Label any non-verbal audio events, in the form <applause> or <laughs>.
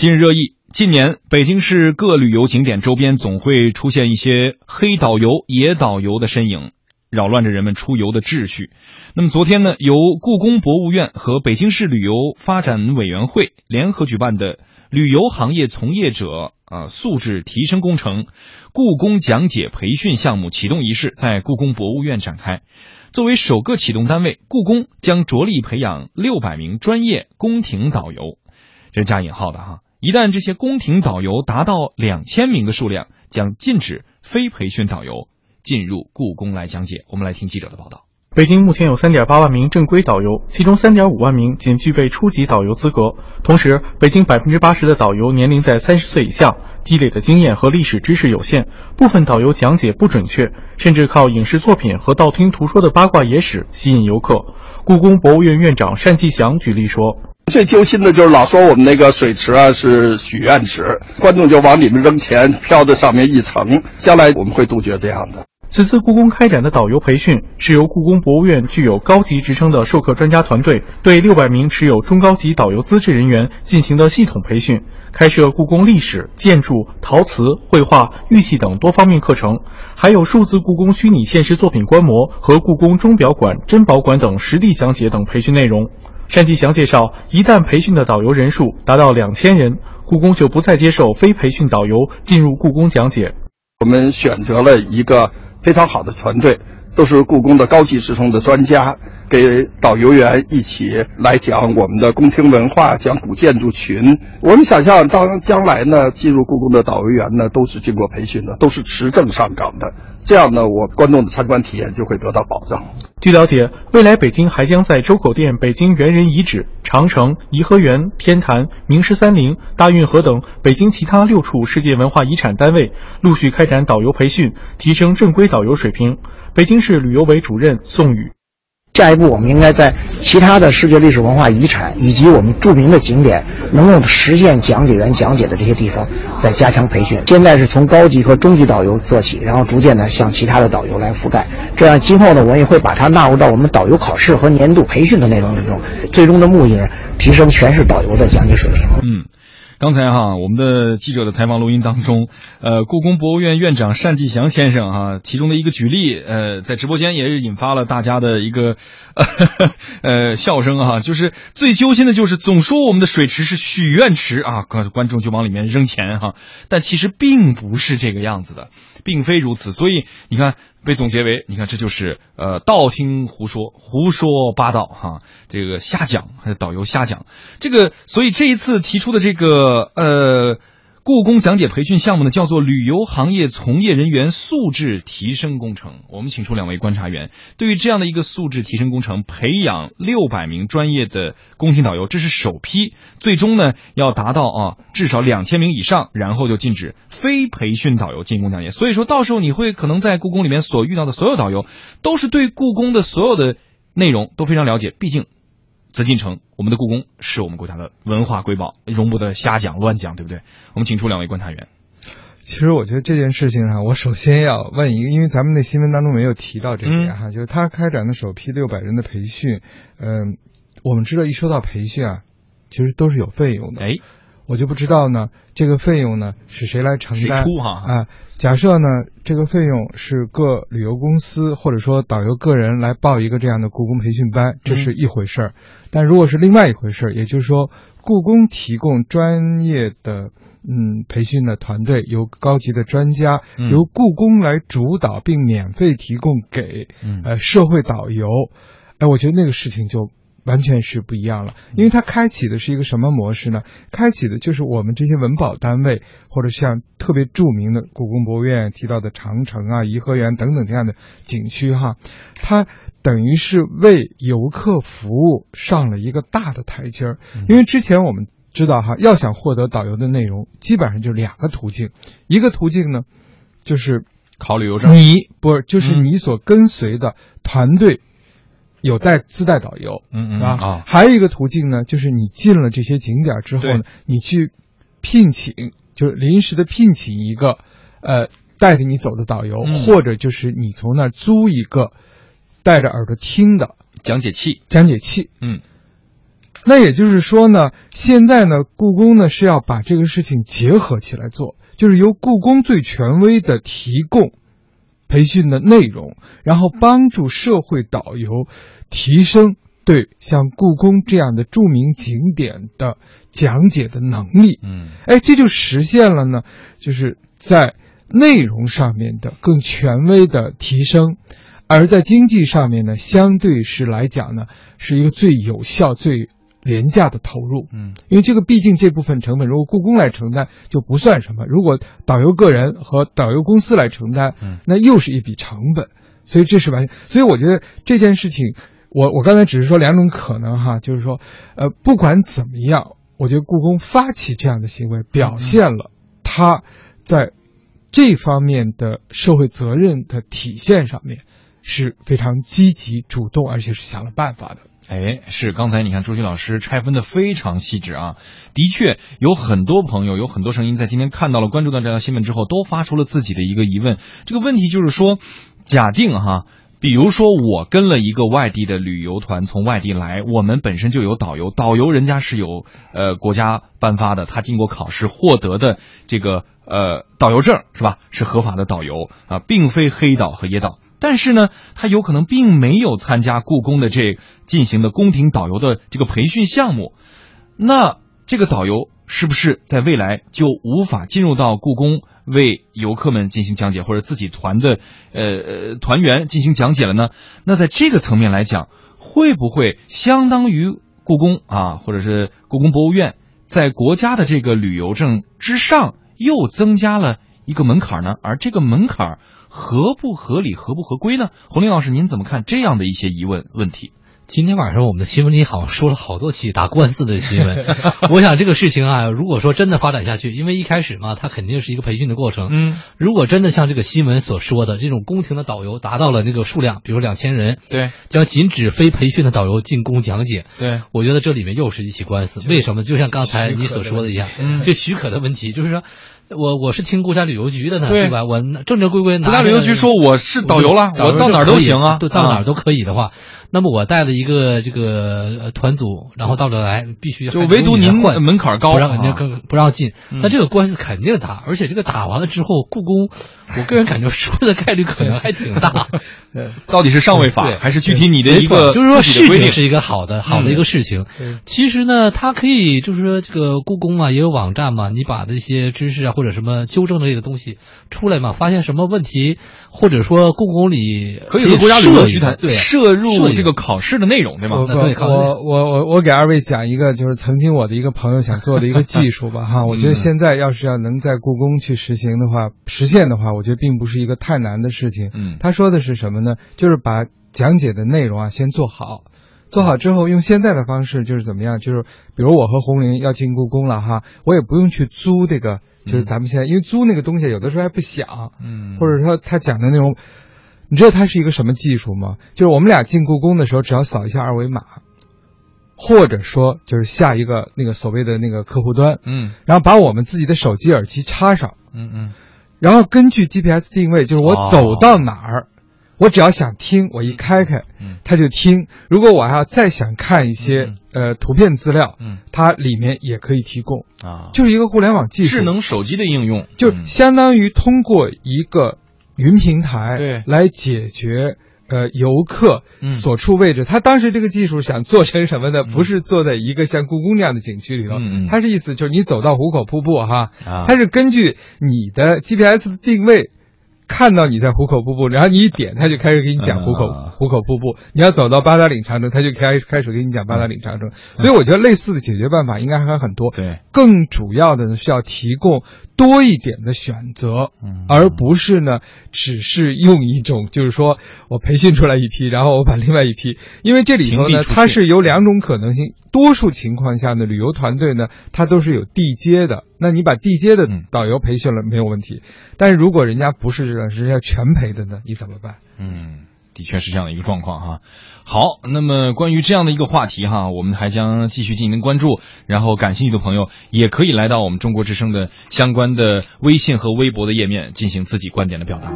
近日热议，近年北京市各旅游景点周边总会出现一些黑导游、野导游的身影，扰乱着人们出游的秩序。那么昨天呢，由故宫博物院和北京市旅游发展委员会联合举办的旅游行业从业者啊素质提升工程故宫讲解培训项目启动仪式在故宫博物院展开。作为首个启动单位，故宫将着力培养六百名专业宫廷导游，这是加引号的哈。一旦这些宫廷导游达到两千名的数量，将禁止非培训导游进入故宫来讲解。我们来听记者的报道。北京目前有三点八万名正规导游，其中三点五万名仅具备初级导游资格。同时，北京百分之八十的导游年龄在三十岁以下，积累的经验和历史知识有限，部分导游讲解不准确，甚至靠影视作品和道听途说的八卦野史吸引游客。故宫博物院院长单霁翔举例说。最揪心的就是老说我们那个水池啊是许愿池，观众就往里面扔钱，飘在上面一层。将来我们会杜绝这样的。此次故宫开展的导游培训是由故宫博物院具有高级职称的授课专家团队对六百名持有中高级导游资质人员进行的系统培训，开设故宫历史、建筑、陶瓷、绘画、玉器等多方面课程，还有数字故宫虚拟现实作品观摩和故宫钟表馆、珍宝馆等实地讲解等培训内容。单霁翔介绍，一旦培训的导游人数达到两千人，故宫就不再接受非培训导游进入故宫讲解。我们选择了一个。非常好的团队，都是故宫的高级职称的专家，给导游员一起来讲我们的宫廷文化，讲古建筑群。我们想象，当将来呢，进入故宫的导游员呢，都是经过培训的，都是持证上岗的。这样呢，我观众的参观体验就会得到保障。据了解，未来北京还将在周口店北京猿人遗址、长城、颐和园、天坛、明十三陵、大运河等北京其他六处世界文化遗产单位陆续开展导游培训，提升正规导游水平。北京市旅游委主任宋宇。下一步，我们应该在其他的世界历史文化遗产以及我们著名的景点能够实现讲解员讲解的这些地方，再加强培训。现在是从高级和中级导游做起，然后逐渐的向其他的导游来覆盖。这样，今后呢，我也会把它纳入到我们导游考试和年度培训的内容之中。最终的目的呢，提升全市导游的讲解水平。嗯。刚才哈，我们的记者的采访录音当中，呃，故宫博物院院长单霁翔先生哈，其中的一个举例，呃，在直播间也是引发了大家的一个 <laughs> 呃笑声哈，就是最揪心的就是总说我们的水池是许愿池啊，观观众就往里面扔钱哈，但其实并不是这个样子的，并非如此，所以你看。被总结为，你看这就是呃道听胡说，胡说八道哈，这个瞎讲，还是导游瞎讲，这个所以这一次提出的这个呃呃。故宫讲解培训项目呢，叫做旅游行业从业人员素质提升工程。我们请出两位观察员，对于这样的一个素质提升工程，培养六百名专业的宫廷导游，这是首批，最终呢要达到啊至少两千名以上，然后就禁止非培训导游进宫讲解。所以说到时候你会可能在故宫里面所遇到的所有导游，都是对故宫的所有的内容都非常了解，毕竟。紫禁城，我们的故宫是我们国家的文化瑰宝，容不得瞎讲乱讲，对不对？我们请出两位观察员。其实我觉得这件事情啊，我首先要问一个，因为咱们的新闻当中没有提到这点哈，就是他开展的首批六百人的培训，嗯，我们知道一说到培训啊，其实都是有费用的。哎。我就不知道呢，这个费用呢是谁来承担？出哈啊？假设呢，这个费用是各旅游公司或者说导游个人来报一个这样的故宫培训班，这是一回事儿。但如果是另外一回事儿，也就是说，故宫提供专业的嗯培训的团队，由高级的专家由故宫来主导并免费提供给呃社会导游，哎，我觉得那个事情就。完全是不一样了，因为它开启的是一个什么模式呢？开启的就是我们这些文保单位，或者像特别著名的故宫博物院提到的长城啊、颐和园等等这样的景区哈，它等于是为游客服务上了一个大的台阶儿。因为之前我们知道哈，要想获得导游的内容，基本上就两个途径，一个途径呢，就是考旅游证，你不是就是你所跟随的团队。有带自带导游，嗯嗯啊，还有一个途径呢，就是你进了这些景点之后呢，你去聘请，就是临时的聘请一个，呃，带着你走的导游，或者就是你从那儿租一个带着耳朵听的讲解器，讲解器，嗯，那也就是说呢，现在呢，故宫呢是要把这个事情结合起来做，就是由故宫最权威的提供培训的内容，然后帮助社会导游提升对像故宫这样的著名景点的讲解的能力。嗯，哎，这就实现了呢，就是在内容上面的更权威的提升，而在经济上面呢，相对是来讲呢，是一个最有效、最廉价的投入。嗯，因为这个毕竟这部分成本，如果故宫来承担就不算什么；如果导游个人和导游公司来承担，嗯，那又是一笔成本。所以这是完全，所以我觉得这件事情，我我刚才只是说两种可能哈，就是说，呃，不管怎么样，我觉得故宫发起这样的行为，表现了他在这方面的社会责任的体现上面是非常积极主动，而且是想了办法的。哎，是刚才你看朱军老师拆分的非常细致啊，的确有很多朋友有很多声音在今天看到了关注到这条新闻之后，都发出了自己的一个疑问。这个问题就是说，假定哈，比如说我跟了一个外地的旅游团从外地来，我们本身就有导游，导游人家是有呃国家颁发的，他经过考试获得的这个呃导游证是吧？是合法的导游啊，并非黑导和野导。但是呢，他有可能并没有参加故宫的这进行的宫廷导游的这个培训项目，那这个导游是不是在未来就无法进入到故宫为游客们进行讲解，或者自己团的呃团员进行讲解了呢？那在这个层面来讲，会不会相当于故宫啊，或者是故宫博物院在国家的这个旅游证之上又增加了一个门槛呢？而这个门槛。合不合理、合不合规呢？洪林老师，您怎么看这样的一些疑问问题？今天晚上我们的新闻里好像说了好多起打官司的新闻。<laughs> 我想这个事情啊，如果说真的发展下去，因为一开始嘛，它肯定是一个培训的过程。嗯，如果真的像这个新闻所说的，这种宫廷的导游达到了那个数量，比如两千人，对，将禁止非培训的导游进宫讲解。对，我觉得这里面又是一起官司。为什么？就像刚才你所说的一样，这许可的问题，就是说。我我是听国家旅游局的呢，对吧？我正正规规拿。国家旅游局说我是导游了，我到哪儿都行啊，到哪儿都可以的话，那么我带了一个这个团组，然后到这来必须就唯独您门槛高，不让人家更不让进，那这个官司肯定打，而且这个打完了之后，故宫，我个人感觉输的概率可能还挺大。<laughs> 到底是上位法还是具体你的一个？就是说事情是一个好的好的一个事情。其实呢，它可以就是说这个故宫啊也有网站嘛，你把这些知识啊。或者什么纠正类的东西出来嘛？发现什么问题，或者说故宫里可以和国家旅游局谈，对摄入这个考试的内容，对吗？我我我我给二位讲一个，就是曾经我的一个朋友想做的一个技术吧，哈，<laughs> 我觉得现在要是要能在故宫去实行的话，实现的话，我觉得并不是一个太难的事情。嗯，他说的是什么呢？就是把讲解的内容啊先做好。做好之后，用现在的方式就是怎么样？就是比如我和红林要进故宫了哈，我也不用去租这个，就是咱们现在因为租那个东西有的时候还不响，嗯，或者说他讲的内容，你知道它是一个什么技术吗？就是我们俩进故宫的时候，只要扫一下二维码，或者说就是下一个那个所谓的那个客户端，嗯，然后把我们自己的手机耳机插上，嗯嗯，然后根据 GPS 定位，就是我走到哪儿。我只要想听，我一开开，它就听。如果我要再想看一些呃图片资料，嗯，它里面也可以提供啊，就是一个互联网技术，智能手机的应用，就相当于通过一个云平台对来解决呃游客所处位置。他当时这个技术想做成什么呢？不是做在一个像故宫那样的景区里头，他是意思就是你走到壶口瀑布哈，它是根据你的 GPS 定位。看到你在壶口瀑布，然后你一点，他就开始给你讲壶口壶口瀑布。你要走到八达岭长城，他就开开始给你讲八达岭长城。所以我觉得类似的解决办法应该还很多。对，更主要的呢是要提供多一点的选择，而不是呢只是用一种就是说我培训出来一批，然后我把另外一批，因为这里头呢它是有两种可能性。多数情况下呢，旅游团队呢它都是有地接的。那你把地接的导游培训了没有问题，但是如果人家不是人家全陪的呢，你怎么办？嗯，的确是这样的一个状况哈。好，那么关于这样的一个话题哈，我们还将继续进行关注，然后感兴趣的朋友也可以来到我们中国之声的相关的微信和微博的页面进行自己观点的表达。